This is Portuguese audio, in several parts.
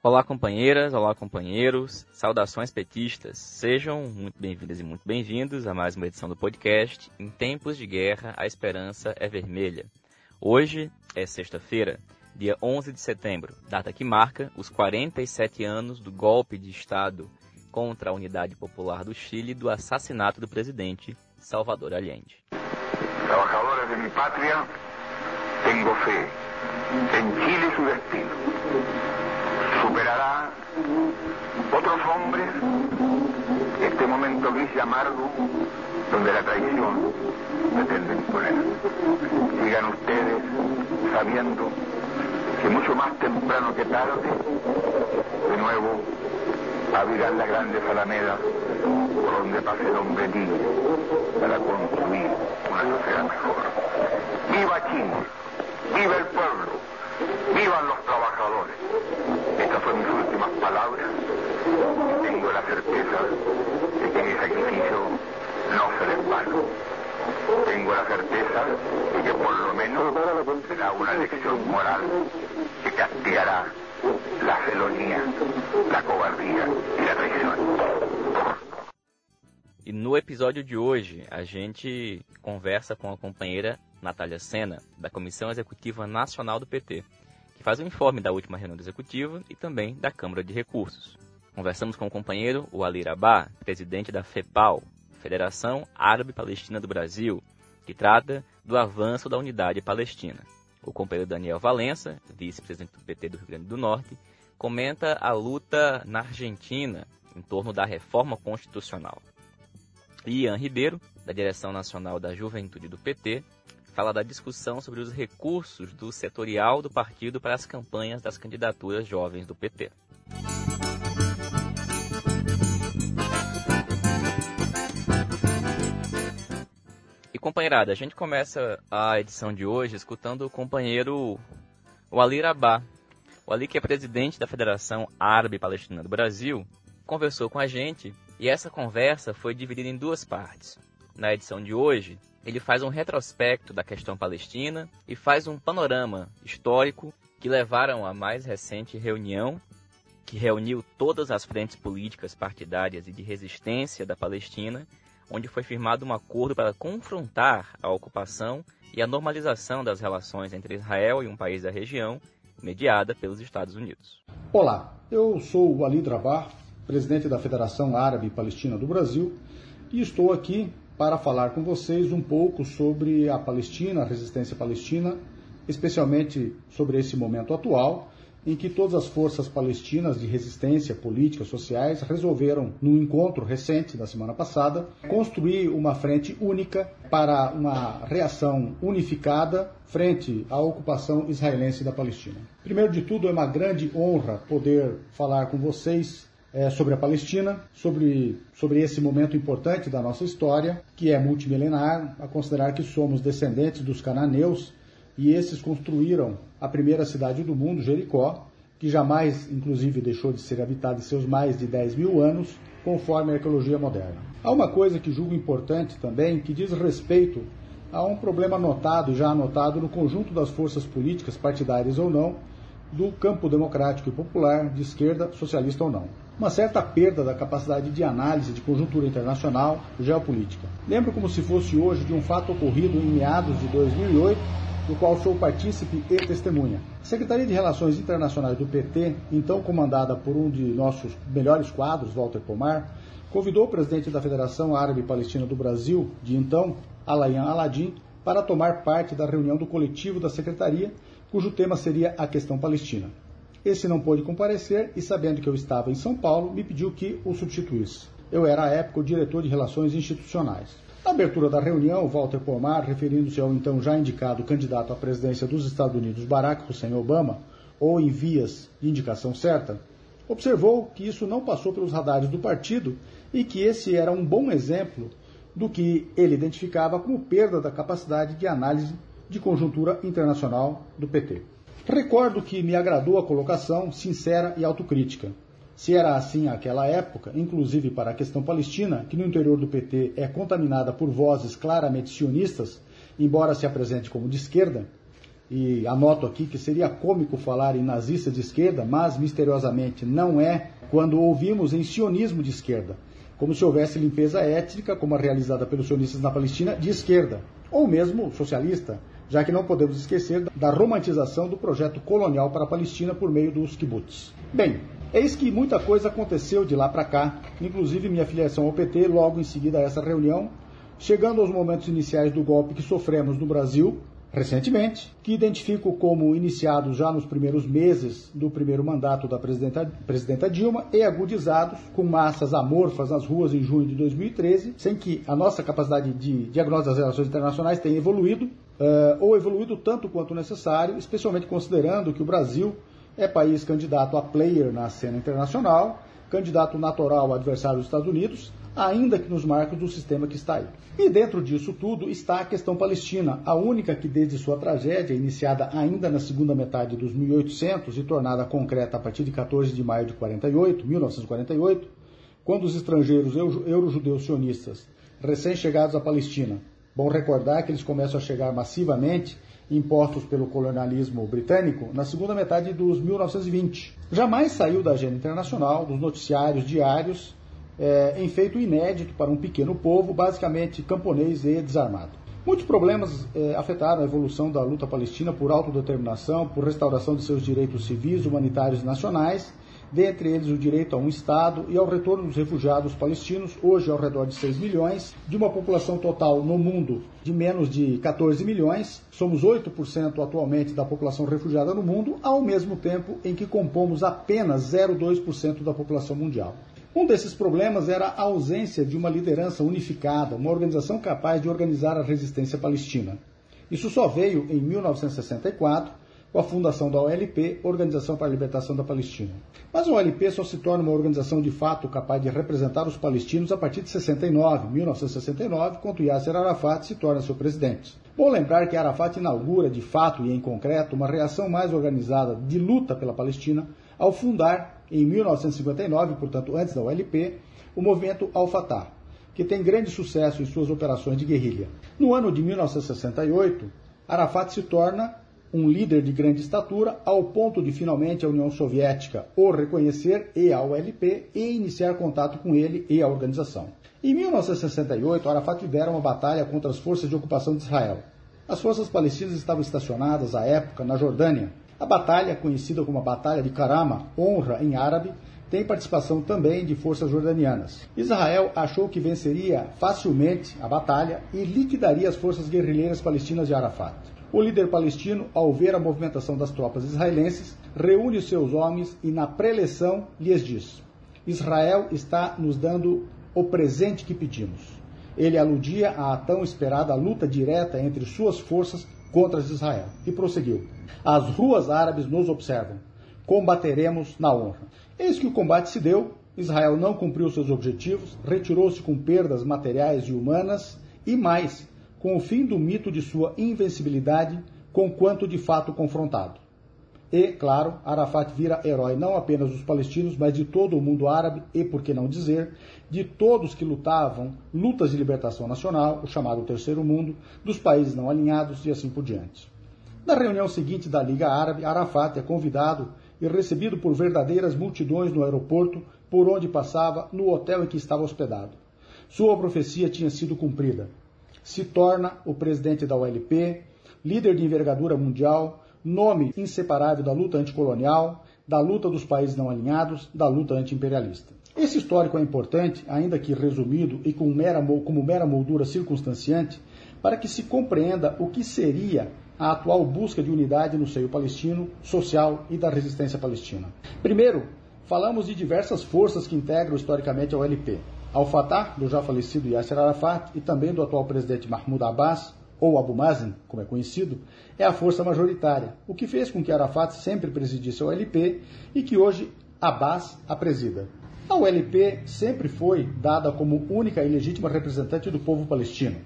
Olá, companheiras, olá, companheiros, saudações petistas. Sejam muito bem-vindas e muito bem-vindos a mais uma edição do podcast Em Tempos de Guerra, a Esperança é Vermelha. Hoje é sexta-feira, dia 11 de setembro, data que marca os 47 anos do golpe de Estado contra a Unidade Popular do Chile do assassinato do presidente Salvador Allende. Trabajadores de mi patria, tengo fe en Chile su destino. Otros hombres este momento gris y amargo donde la traición pretende imponer. Sigan ustedes sabiendo que mucho más temprano que tarde, de nuevo abrirán las grandes alamedas por donde pase el hombre libre para construir una sociedad mejor. ¡Viva Chile! ¡Viva el pueblo! ¡Vivan los trabajadores! Estas fueron mis últimas palabras. Tengo la certeza de que mi sacrificio no será en vano. Tengo la certeza de que por lo menos será una lección moral que castigará la felonía, la cobardía y la traición. E no episódio de hoje, a gente conversa com a companheira Natália Sena, da Comissão Executiva Nacional do PT, que faz o informe da última reunião do Executivo e também da Câmara de Recursos. Conversamos com o companheiro o Ali Rabah, presidente da FEPAL, Federação Árabe Palestina do Brasil, que trata do avanço da unidade palestina. O companheiro Daniel Valença, vice-presidente do PT do Rio Grande do Norte, comenta a luta na Argentina em torno da reforma constitucional. Ian Ribeiro, da Direção Nacional da Juventude do PT, fala da discussão sobre os recursos do setorial do partido para as campanhas das candidaturas jovens do PT. E companheirada, a gente começa a edição de hoje escutando o companheiro o Ali Rabah. O Ali, que é presidente da Federação Árabe Palestina do Brasil, conversou com a gente e essa conversa foi dividida em duas partes. Na edição de hoje, ele faz um retrospecto da questão palestina e faz um panorama histórico que levaram à mais recente reunião que reuniu todas as frentes políticas partidárias e de resistência da Palestina, onde foi firmado um acordo para confrontar a ocupação e a normalização das relações entre Israel e um país da região, mediada pelos Estados Unidos. Olá, eu sou o Ali Drabar, presidente da Federação Árabe Palestina do Brasil, e estou aqui para falar com vocês um pouco sobre a Palestina, a resistência palestina, especialmente sobre esse momento atual, em que todas as forças palestinas de resistência política, sociais, resolveram, num encontro recente da semana passada, construir uma frente única para uma reação unificada frente à ocupação israelense da Palestina. Primeiro de tudo, é uma grande honra poder falar com vocês é, sobre a Palestina, sobre, sobre esse momento importante da nossa história, que é multimilenar, a considerar que somos descendentes dos cananeus e esses construíram a primeira cidade do mundo, Jericó, que jamais, inclusive, deixou de ser habitada em seus mais de 10 mil anos, conforme a arqueologia moderna. Há uma coisa que julgo importante também, que diz respeito a um problema notado, já anotado no conjunto das forças políticas, partidárias ou não, do campo democrático e popular, de esquerda, socialista ou não uma certa perda da capacidade de análise de conjuntura internacional geopolítica. Lembro como se fosse hoje de um fato ocorrido em meados de 2008, do qual sou partícipe e testemunha. A Secretaria de Relações Internacionais do PT, então comandada por um de nossos melhores quadros, Walter Pomar, convidou o presidente da Federação Árabe Palestina do Brasil, de então, Alain Aladim, para tomar parte da reunião do coletivo da Secretaria, cujo tema seria a questão palestina. Esse não pôde comparecer e, sabendo que eu estava em São Paulo, me pediu que o substituísse. Eu era, à época, o diretor de Relações Institucionais. Na abertura da reunião, Walter Pomar, referindo-se ao então já indicado candidato à presidência dos Estados Unidos, Barack Hussein Obama, ou em vias de indicação certa, observou que isso não passou pelos radares do partido e que esse era um bom exemplo do que ele identificava como perda da capacidade de análise de conjuntura internacional do PT. Recordo que me agradou a colocação sincera e autocrítica. Se era assim naquela época, inclusive para a questão palestina, que no interior do PT é contaminada por vozes claramente sionistas, embora se apresente como de esquerda, e anoto aqui que seria cômico falar em nazista de esquerda, mas misteriosamente não é quando ouvimos em sionismo de esquerda, como se houvesse limpeza étnica, como a realizada pelos sionistas na Palestina, de esquerda, ou mesmo socialista, já que não podemos esquecer da romantização do projeto colonial para a Palestina por meio dos kibbutz. Bem, eis que muita coisa aconteceu de lá para cá, inclusive minha filiação ao PT logo em seguida a essa reunião, chegando aos momentos iniciais do golpe que sofremos no Brasil, recentemente, que identifico como iniciados já nos primeiros meses do primeiro mandato da presidenta, presidenta, Dilma e agudizados com massas amorfas nas ruas em junho de 2013, sem que a nossa capacidade de diagnóstico das relações internacionais tenha evoluído, uh, ou evoluído tanto quanto necessário, especialmente considerando que o Brasil é país candidato a player na cena internacional, candidato natural adversário dos Estados Unidos ainda que nos marcos do sistema que está aí. E dentro disso tudo está a questão palestina, a única que desde sua tragédia, iniciada ainda na segunda metade dos 1800 e tornada concreta a partir de 14 de maio de 48, 1948, quando os estrangeiros eurojudeus sionistas, recém-chegados à Palestina, bom recordar que eles começam a chegar massivamente impostos pelo colonialismo britânico na segunda metade dos 1920. Jamais saiu da agenda internacional, dos noticiários diários é, em feito inédito para um pequeno povo, basicamente camponês e desarmado. Muitos problemas é, afetaram a evolução da luta palestina por autodeterminação, por restauração de seus direitos civis, humanitários e nacionais, dentre eles o direito a um Estado e ao retorno dos refugiados palestinos, hoje ao redor de 6 milhões, de uma população total no mundo de menos de 14 milhões, somos 8% atualmente da população refugiada no mundo, ao mesmo tempo em que compomos apenas 0,2% da população mundial. Um desses problemas era a ausência de uma liderança unificada, uma organização capaz de organizar a resistência palestina. Isso só veio em 1964, com a fundação da OLP, Organização para a Libertação da Palestina. Mas a OLP só se torna uma organização de fato capaz de representar os palestinos a partir de 69, 1969, quando Yasser Arafat se torna seu presidente. Bom lembrar que Arafat inaugura, de fato e em concreto, uma reação mais organizada de luta pela Palestina ao fundar em 1959, portanto antes da OLP, o movimento Al-Fatah, que tem grande sucesso em suas operações de guerrilha. No ano de 1968, Arafat se torna um líder de grande estatura, ao ponto de finalmente a União Soviética o reconhecer e a OLP e iniciar contato com ele e a organização. Em 1968, Arafat lidera uma batalha contra as forças de ocupação de Israel. As forças palestinas estavam estacionadas à época na Jordânia, a batalha, conhecida como a Batalha de Karama, honra em árabe, tem participação também de forças jordanianas. Israel achou que venceria facilmente a batalha e liquidaria as forças guerrilheiras palestinas de Arafat. O líder palestino, ao ver a movimentação das tropas israelenses, reúne seus homens e, na preleção, lhes diz: Israel está nos dando o presente que pedimos. Ele aludia à tão esperada luta direta entre suas forças contra Israel. E prosseguiu: As ruas árabes nos observam. Combateremos na honra. Eis que o combate se deu. Israel não cumpriu seus objetivos, retirou-se com perdas materiais e humanas e mais, com o fim do mito de sua invencibilidade, com quanto de fato confrontado. E, claro, Arafat vira herói não apenas dos palestinos, mas de todo o mundo árabe e, por que não dizer, de todos que lutavam lutas de libertação nacional, o chamado Terceiro Mundo, dos países não alinhados e assim por diante. Na reunião seguinte da Liga Árabe, Arafat é convidado e recebido por verdadeiras multidões no aeroporto por onde passava, no hotel em que estava hospedado. Sua profecia tinha sido cumprida. Se torna o presidente da OLP, líder de envergadura mundial, nome inseparável da luta anticolonial, da luta dos países não alinhados, da luta antiimperialista. Esse histórico é importante, ainda que resumido e com mera, como mera moldura circunstanciante, para que se compreenda o que seria a atual busca de unidade no seio palestino, social e da resistência palestina. Primeiro, falamos de diversas forças que integram historicamente a OLP. Al-Fatah, do já falecido Yasser Arafat, e também do atual presidente Mahmoud Abbas, ou Abu Mazen, como é conhecido, é a força majoritária, o que fez com que Arafat sempre presidisse a OLP e que hoje Abbas a presida. A OLP sempre foi dada como única e legítima representante do povo palestino.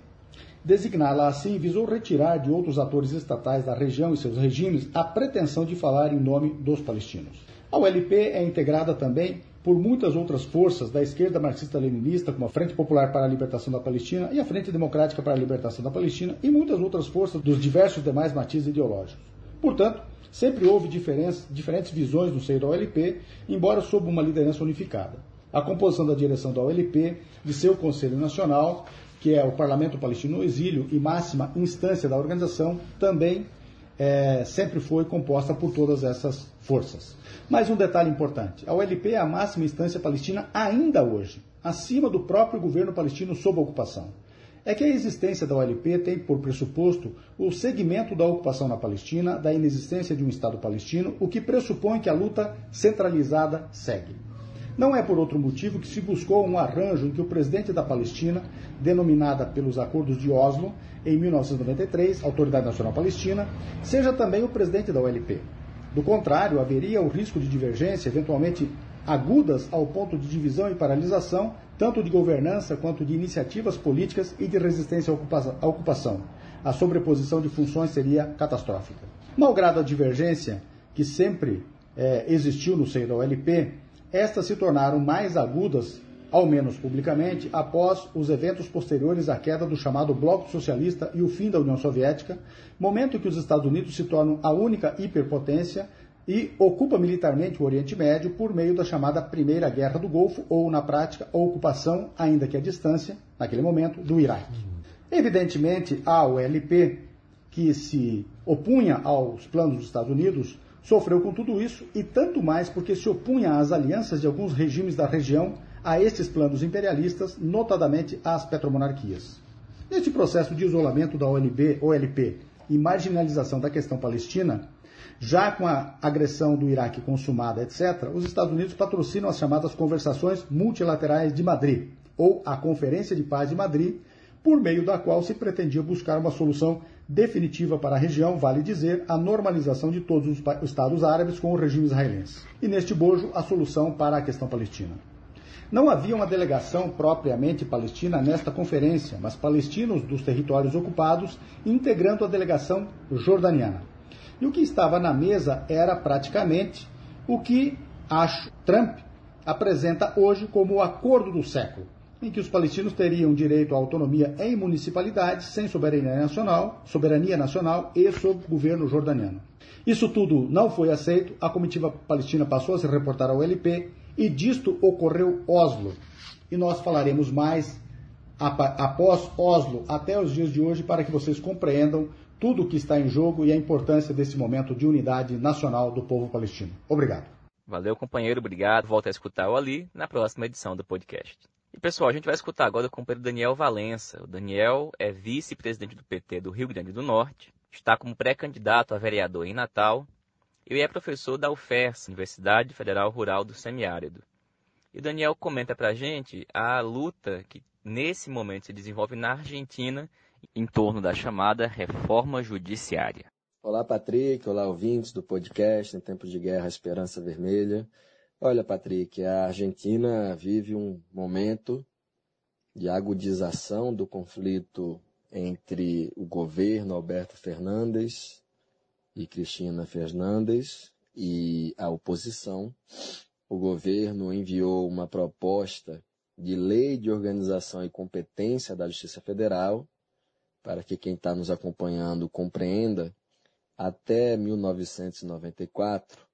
Designá-la assim visou retirar de outros atores estatais da região e seus regimes a pretensão de falar em nome dos palestinos. A OLP é integrada também por muitas outras forças da esquerda marxista-leninista, como a Frente Popular para a Libertação da Palestina e a Frente Democrática para a Libertação da Palestina, e muitas outras forças dos diversos demais matizes ideológicos. Portanto, sempre houve diferentes visões no seio da OLP, embora sob uma liderança unificada. A composição da direção da OLP, de seu Conselho Nacional, que é o Parlamento Palestino no Exílio e máxima instância da organização, também é, sempre foi composta por todas essas forças. Mais um detalhe importante: a OLP é a máxima instância palestina ainda hoje, acima do próprio governo palestino sob ocupação. É que a existência da OLP tem por pressuposto o segmento da ocupação na Palestina, da inexistência de um Estado palestino, o que pressupõe que a luta centralizada segue. Não é por outro motivo que se buscou um arranjo em que o presidente da Palestina, denominada pelos acordos de Oslo, em 1993, Autoridade Nacional Palestina, seja também o presidente da OLP. Do contrário, haveria o risco de divergência, eventualmente agudas ao ponto de divisão e paralisação, tanto de governança quanto de iniciativas políticas e de resistência à ocupação. A sobreposição de funções seria catastrófica. Malgrado a divergência que sempre é, existiu no seio da OLP, estas se tornaram mais agudas, ao menos publicamente, após os eventos posteriores à queda do chamado Bloco Socialista e o fim da União Soviética, momento em que os Estados Unidos se tornam a única hiperpotência e ocupa militarmente o Oriente Médio por meio da chamada Primeira Guerra do Golfo, ou, na prática, a ocupação, ainda que à distância, naquele momento, do Iraque. Evidentemente, a OLP, que se opunha aos planos dos Estados Unidos, sofreu com tudo isso e tanto mais porque se opunha às alianças de alguns regimes da região a estes planos imperialistas, notadamente às petromonarquias. Neste processo de isolamento da OLB, OLP e marginalização da questão palestina, já com a agressão do Iraque consumada, etc., os Estados Unidos patrocinam as chamadas Conversações Multilaterais de Madrid, ou a Conferência de Paz de Madrid, por meio da qual se pretendia buscar uma solução definitiva para a região, vale dizer, a normalização de todos os Estados árabes com o regime israelense. E neste bojo, a solução para a questão palestina. Não havia uma delegação propriamente palestina nesta conferência, mas palestinos dos territórios ocupados integrando a delegação jordaniana. E o que estava na mesa era praticamente o que, acho, Trump apresenta hoje como o acordo do século, em que os palestinos teriam direito à autonomia em municipalidades sem soberania nacional, soberania nacional e sob governo jordaniano. Isso tudo não foi aceito, a comitiva palestina passou a se reportar ao LP e disto ocorreu Oslo. E nós falaremos mais após Oslo até os dias de hoje para que vocês compreendam tudo o que está em jogo e a importância desse momento de unidade nacional do povo palestino. Obrigado. Valeu, companheiro. Obrigado. Volta a escutar o Ali na próxima edição do podcast. E pessoal, a gente vai escutar agora o companheiro Daniel Valença. O Daniel é vice-presidente do PT do Rio Grande do Norte, está como pré-candidato a vereador em Natal e é professor da UFERS, Universidade Federal Rural do Semiárido. E o Daniel comenta pra gente a luta que nesse momento se desenvolve na Argentina em torno da chamada reforma judiciária. Olá, Patrick. Olá, ouvintes do podcast Em Tempos de Guerra Esperança Vermelha. Olha, Patrick, a Argentina vive um momento de agudização do conflito entre o governo Alberto Fernandes e Cristina Fernandes e a oposição. O governo enviou uma proposta de lei de organização e competência da Justiça Federal para que quem está nos acompanhando compreenda, até 1994,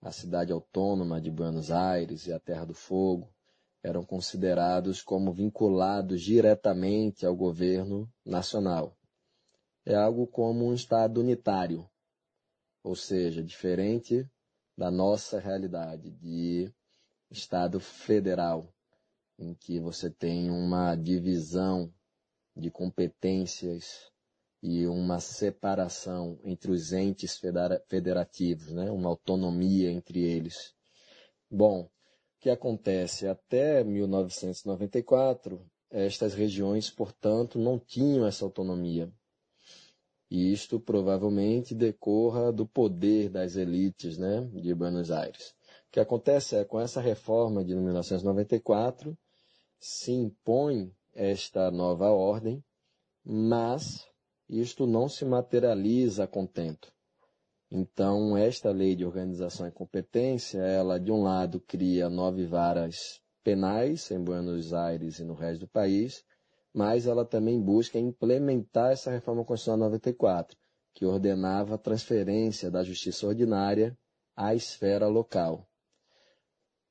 a cidade autônoma de Buenos Aires e a Terra do Fogo eram considerados como vinculados diretamente ao governo nacional. É algo como um Estado unitário, ou seja, diferente da nossa realidade de Estado federal, em que você tem uma divisão de competências e uma separação entre os entes federativos, né? uma autonomia entre eles. Bom, o que acontece? Até 1994, estas regiões, portanto, não tinham essa autonomia. E isto provavelmente decorra do poder das elites né, de Buenos Aires. O que acontece é, com essa reforma de 1994, se impõe esta nova ordem, mas isto não se materializa a contento. Então, esta lei de organização e competência, ela, de um lado, cria nove varas penais em Buenos Aires e no resto do país, mas ela também busca implementar essa reforma constitucional 94, que ordenava a transferência da justiça ordinária à esfera local.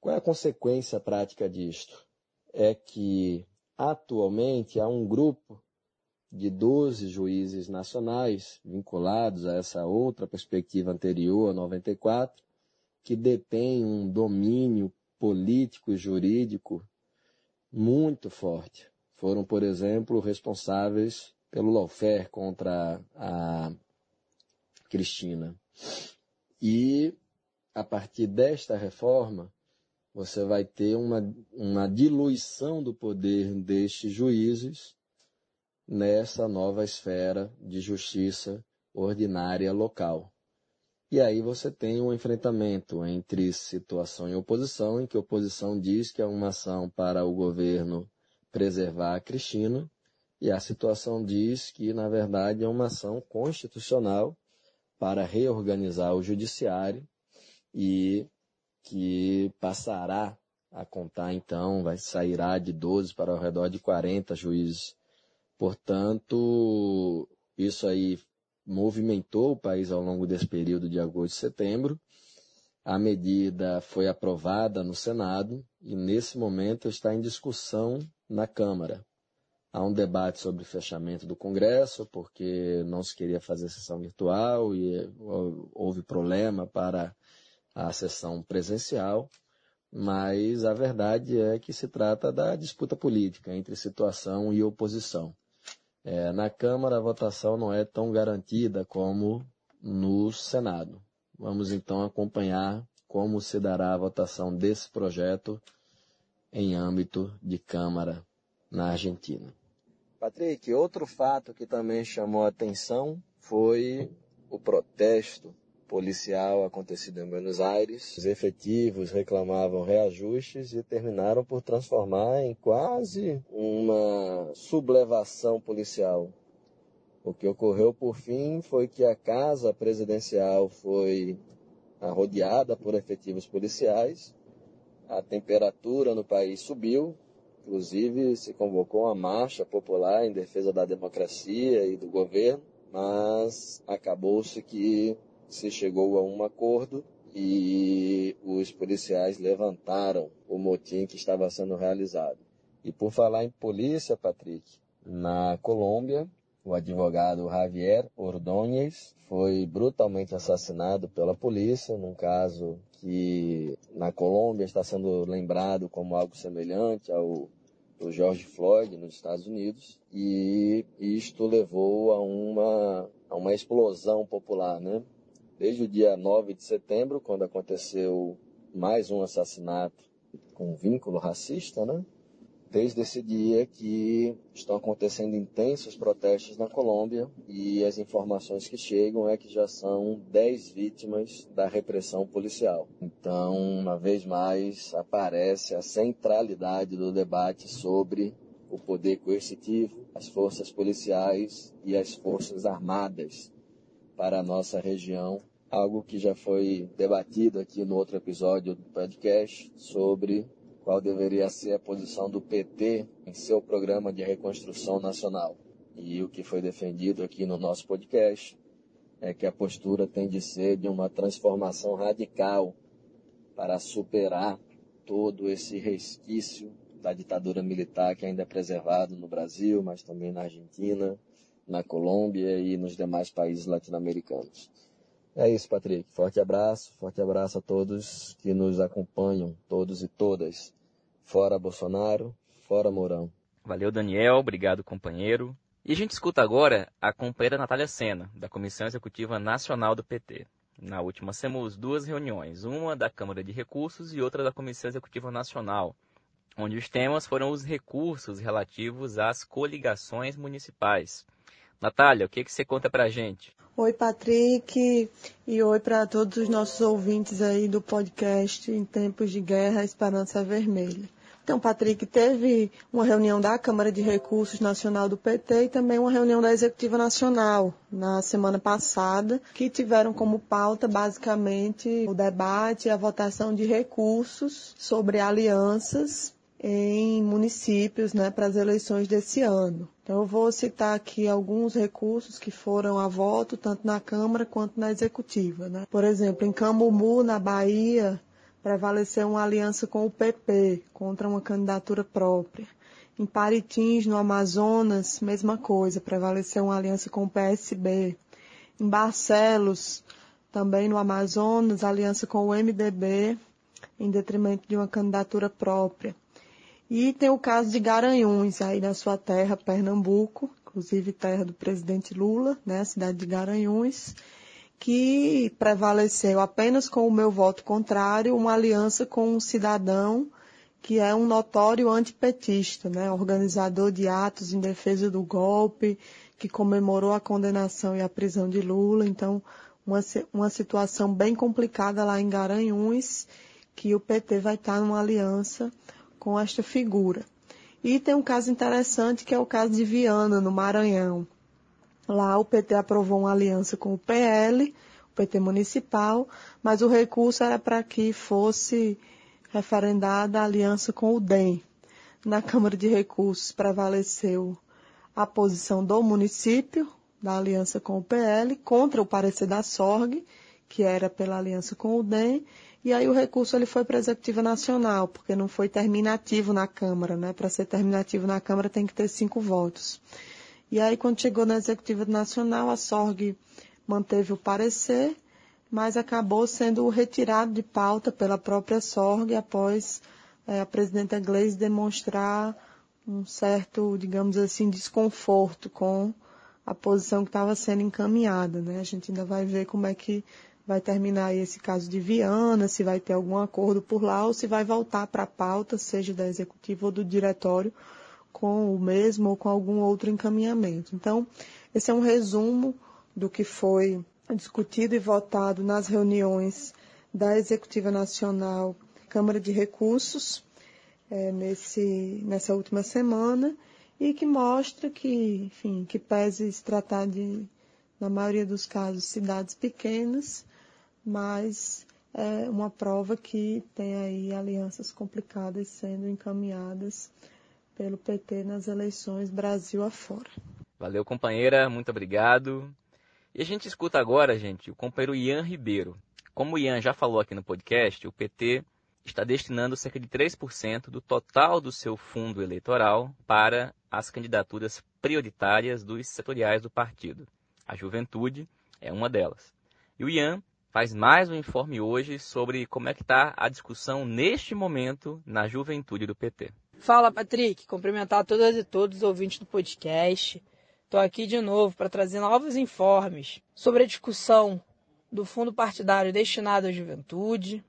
Qual é a consequência prática disto? É que atualmente há um grupo de 12 juízes nacionais vinculados a essa outra perspectiva anterior, a 94, que detém um domínio político e jurídico muito forte. Foram, por exemplo, responsáveis pelo lawfare contra a Cristina. E, a partir desta reforma, você vai ter uma, uma diluição do poder destes juízes nessa nova esfera de justiça ordinária local. E aí você tem um enfrentamento entre situação e oposição, em que a oposição diz que é uma ação para o governo preservar a Cristina, e a situação diz que, na verdade, é uma ação constitucional para reorganizar o judiciário e que passará a contar, então, vai sairá de 12 para ao redor de 40 juízes. Portanto, isso aí movimentou o país ao longo desse período de agosto e setembro. A medida foi aprovada no Senado e, nesse momento, está em discussão na Câmara. Há um debate sobre o fechamento do Congresso, porque não se queria fazer sessão virtual e houve problema para a sessão presencial, mas a verdade é que se trata da disputa política entre situação e oposição. É, na Câmara, a votação não é tão garantida como no Senado. Vamos então acompanhar como se dará a votação desse projeto em âmbito de Câmara na Argentina. Patrick, outro fato que também chamou a atenção foi o protesto policial acontecido em Buenos Aires. Os efetivos reclamavam reajustes e terminaram por transformar em quase uma sublevação policial. O que ocorreu por fim foi que a casa presidencial foi rodeada por efetivos policiais, a temperatura no país subiu, inclusive se convocou uma marcha popular em defesa da democracia e do governo, mas acabou-se que se chegou a um acordo e os policiais levantaram o motim que estava sendo realizado. E por falar em polícia, Patrick, na Colômbia, o advogado Javier Ordóñez foi brutalmente assassinado pela polícia, num caso que na Colômbia está sendo lembrado como algo semelhante ao do George Floyd nos Estados Unidos, e isto levou a uma, a uma explosão popular, né? desde o dia 9 de setembro, quando aconteceu mais um assassinato com vínculo racista, né? Desde esse dia que estão acontecendo intensos protestos na Colômbia e as informações que chegam é que já são 10 vítimas da repressão policial. Então, uma vez mais, aparece a centralidade do debate sobre o poder coercitivo, as forças policiais e as forças armadas para a nossa região, algo que já foi debatido aqui no outro episódio do podcast sobre qual deveria ser a posição do PT em seu programa de reconstrução nacional. E o que foi defendido aqui no nosso podcast é que a postura tem de ser de uma transformação radical para superar todo esse resquício da ditadura militar que ainda é preservado no Brasil, mas também na Argentina, na Colômbia e nos demais países latino-americanos. É isso, Patrick. Forte abraço, forte abraço a todos que nos acompanham, todos e todas. Fora Bolsonaro, fora Mourão. Valeu, Daniel. Obrigado, companheiro. E a gente escuta agora a companheira Natália Sena, da Comissão Executiva Nacional do PT. Na última semana, duas reuniões, uma da Câmara de Recursos e outra da Comissão Executiva Nacional, onde os temas foram os recursos relativos às coligações municipais. Natália, o que, que você conta pra gente? Oi, Patrick, e oi para todos os nossos ouvintes aí do podcast Em Tempos de Guerra, Esperança Vermelha. Então, Patrick, teve uma reunião da Câmara de Recursos Nacional do PT e também uma reunião da Executiva Nacional na semana passada, que tiveram como pauta basicamente o debate e a votação de recursos sobre alianças em municípios né, para as eleições desse ano. Então, eu vou citar aqui alguns recursos que foram a voto, tanto na Câmara quanto na Executiva. Né? Por exemplo, em Camumu, na Bahia, prevaleceu uma aliança com o PP contra uma candidatura própria. Em Paritins, no Amazonas, mesma coisa, prevaleceu uma aliança com o PSB. Em Barcelos, também no Amazonas, aliança com o MDB, em detrimento de uma candidatura própria. E tem o caso de Garanhuns, aí na sua terra, Pernambuco, inclusive terra do presidente Lula, né, a cidade de Garanhuns, que prevaleceu apenas com o meu voto contrário, uma aliança com um cidadão que é um notório antipetista, né, organizador de atos em defesa do golpe, que comemorou a condenação e a prisão de Lula. Então, uma, uma situação bem complicada lá em Garanhuns, que o PT vai estar numa aliança com esta figura. E tem um caso interessante que é o caso de Viana, no Maranhão. Lá o PT aprovou uma aliança com o PL, o PT municipal, mas o recurso era para que fosse referendada a aliança com o DEM. Na Câmara de Recursos prevaleceu a posição do município, da aliança com o PL, contra o parecer da SORG, que era pela aliança com o DEM, e aí o recurso ele foi para a Executiva Nacional, porque não foi terminativo na Câmara, né? Para ser terminativo na Câmara tem que ter cinco votos. E aí quando chegou na Executiva Nacional, a SORG manteve o parecer mas acabou sendo retirado de pauta pela própria SORG após é, a presidenta Gleisi demonstrar um certo, digamos assim, desconforto com a posição que estava sendo encaminhada. Né? A gente ainda vai ver como é que vai terminar esse caso de Viana, se vai ter algum acordo por lá ou se vai voltar para a pauta, seja da executiva ou do diretório, com o mesmo ou com algum outro encaminhamento. Então, esse é um resumo do que foi discutido e votado nas reuniões da Executiva Nacional, Câmara de Recursos, é, nesse, nessa última semana, e que mostra que, enfim, que pese se tratar de, na maioria dos casos, cidades pequenas, mas é uma prova que tem aí alianças complicadas sendo encaminhadas pelo PT nas eleições Brasil afora. Valeu, companheira, muito obrigado. E a gente escuta agora, gente, o companheiro Ian Ribeiro. Como o Ian já falou aqui no podcast, o PT está destinando cerca de 3% do total do seu fundo eleitoral para as candidaturas prioritárias dos setoriais do partido. A juventude é uma delas. E o Ian faz mais um informe hoje sobre como é que está a discussão neste momento na juventude do PT. Fala, Patrick. Cumprimentar todas e todos os ouvintes do podcast. Estou aqui de novo para trazer novos informes sobre a discussão do fundo partidário destinado à juventude.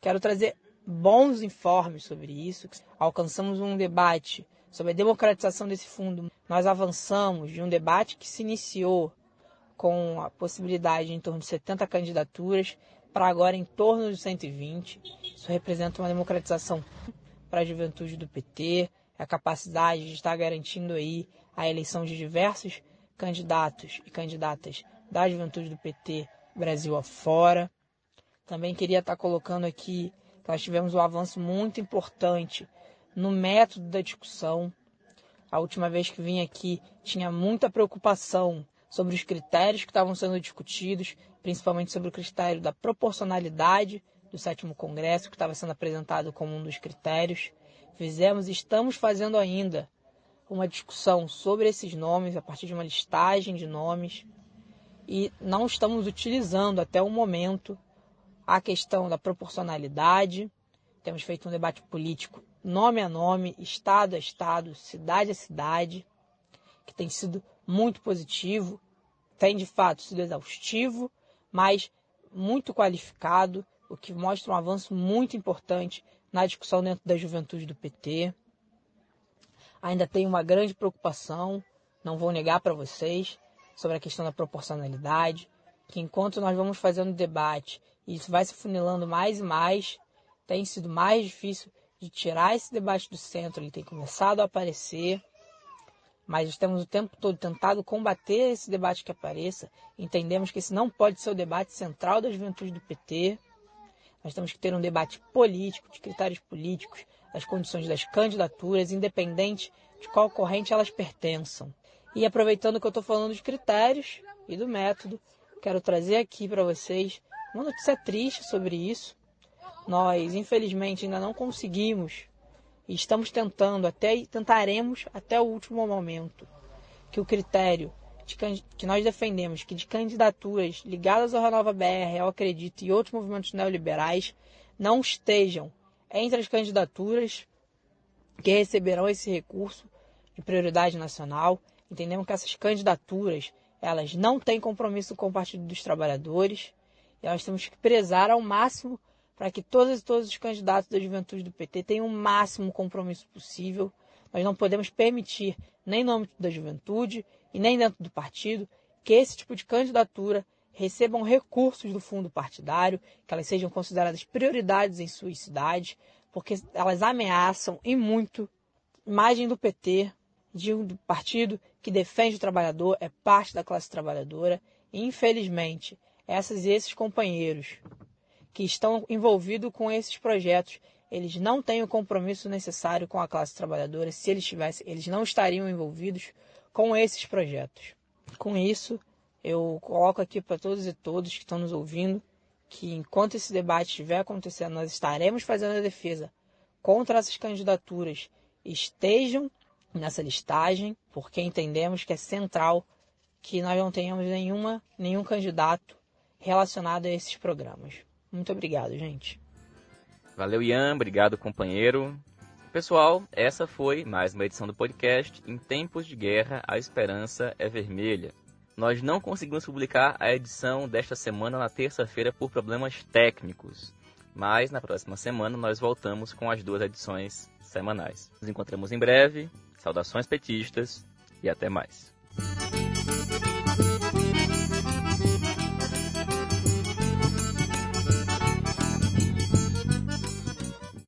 Quero trazer bons informes sobre isso. Alcançamos um debate sobre a democratização desse fundo. Nós avançamos de um debate que se iniciou com a possibilidade de em torno de 70 candidaturas para agora em torno de 120. Isso representa uma democratização para a juventude do PT, a capacidade de estar garantindo aí a eleição de diversos candidatos e candidatas da juventude do PT Brasil afora. Também queria estar colocando aqui que nós tivemos um avanço muito importante no método da discussão. A última vez que vim aqui tinha muita preocupação sobre os critérios que estavam sendo discutidos, principalmente sobre o critério da proporcionalidade do sétimo congresso, que estava sendo apresentado como um dos critérios. Fizemos e estamos fazendo ainda uma discussão sobre esses nomes, a partir de uma listagem de nomes, e não estamos utilizando até o momento a questão da proporcionalidade. Temos feito um debate político nome a nome, estado a estado, cidade a cidade, que tem sido muito positivo, tem de fato sido exaustivo, mas muito qualificado, o que mostra um avanço muito importante na discussão dentro da juventude do PT ainda tem uma grande preocupação, não vou negar para vocês, sobre a questão da proporcionalidade, que enquanto nós vamos fazendo debate e isso vai se funilando mais e mais, tem sido mais difícil de tirar esse debate do centro, ele tem começado a aparecer, mas temos o tempo todo tentado combater esse debate que apareça, entendemos que esse não pode ser o debate central da juventude do PT, nós temos que ter um debate político, de critérios políticos, das condições das candidaturas, independente de qual corrente elas pertençam. E aproveitando que eu estou falando de critérios e do método, quero trazer aqui para vocês uma notícia triste sobre isso. Nós, infelizmente, ainda não conseguimos e estamos tentando até tentaremos até o último momento que o critério de, que nós defendemos que de candidaturas ligadas ao Renova BR, ao Acredito e outros movimentos neoliberais não estejam entre as candidaturas que receberão esse recurso de prioridade nacional. Entendemos que essas candidaturas elas não têm compromisso com o Partido dos Trabalhadores e nós temos que prezar ao máximo para que todos e todos os candidatos da juventude do PT tenham o máximo compromisso possível. Nós não podemos permitir, nem no âmbito da juventude e nem dentro do partido, que esse tipo de candidatura recebam recursos do fundo partidário, que elas sejam consideradas prioridades em suas cidades, porque elas ameaçam e muito a imagem do PT, de um partido que defende o trabalhador, é parte da classe trabalhadora, e infelizmente, essas e esses companheiros que estão envolvidos com esses projetos, eles não têm o compromisso necessário com a classe trabalhadora. Se eles tivessem, eles não estariam envolvidos com esses projetos. Com isso, eu coloco aqui para todos e todos que estão nos ouvindo que enquanto esse debate estiver acontecendo, nós estaremos fazendo a defesa contra essas candidaturas estejam nessa listagem, porque entendemos que é central que nós não tenhamos nenhuma, nenhum candidato relacionado a esses programas. Muito obrigado, gente. Valeu, Ian. Obrigado, companheiro. Pessoal, essa foi mais uma edição do podcast Em Tempos de Guerra, a Esperança é Vermelha. Nós não conseguimos publicar a edição desta semana na terça-feira por problemas técnicos, mas na próxima semana nós voltamos com as duas edições semanais. Nos encontramos em breve. Saudações petistas e até mais.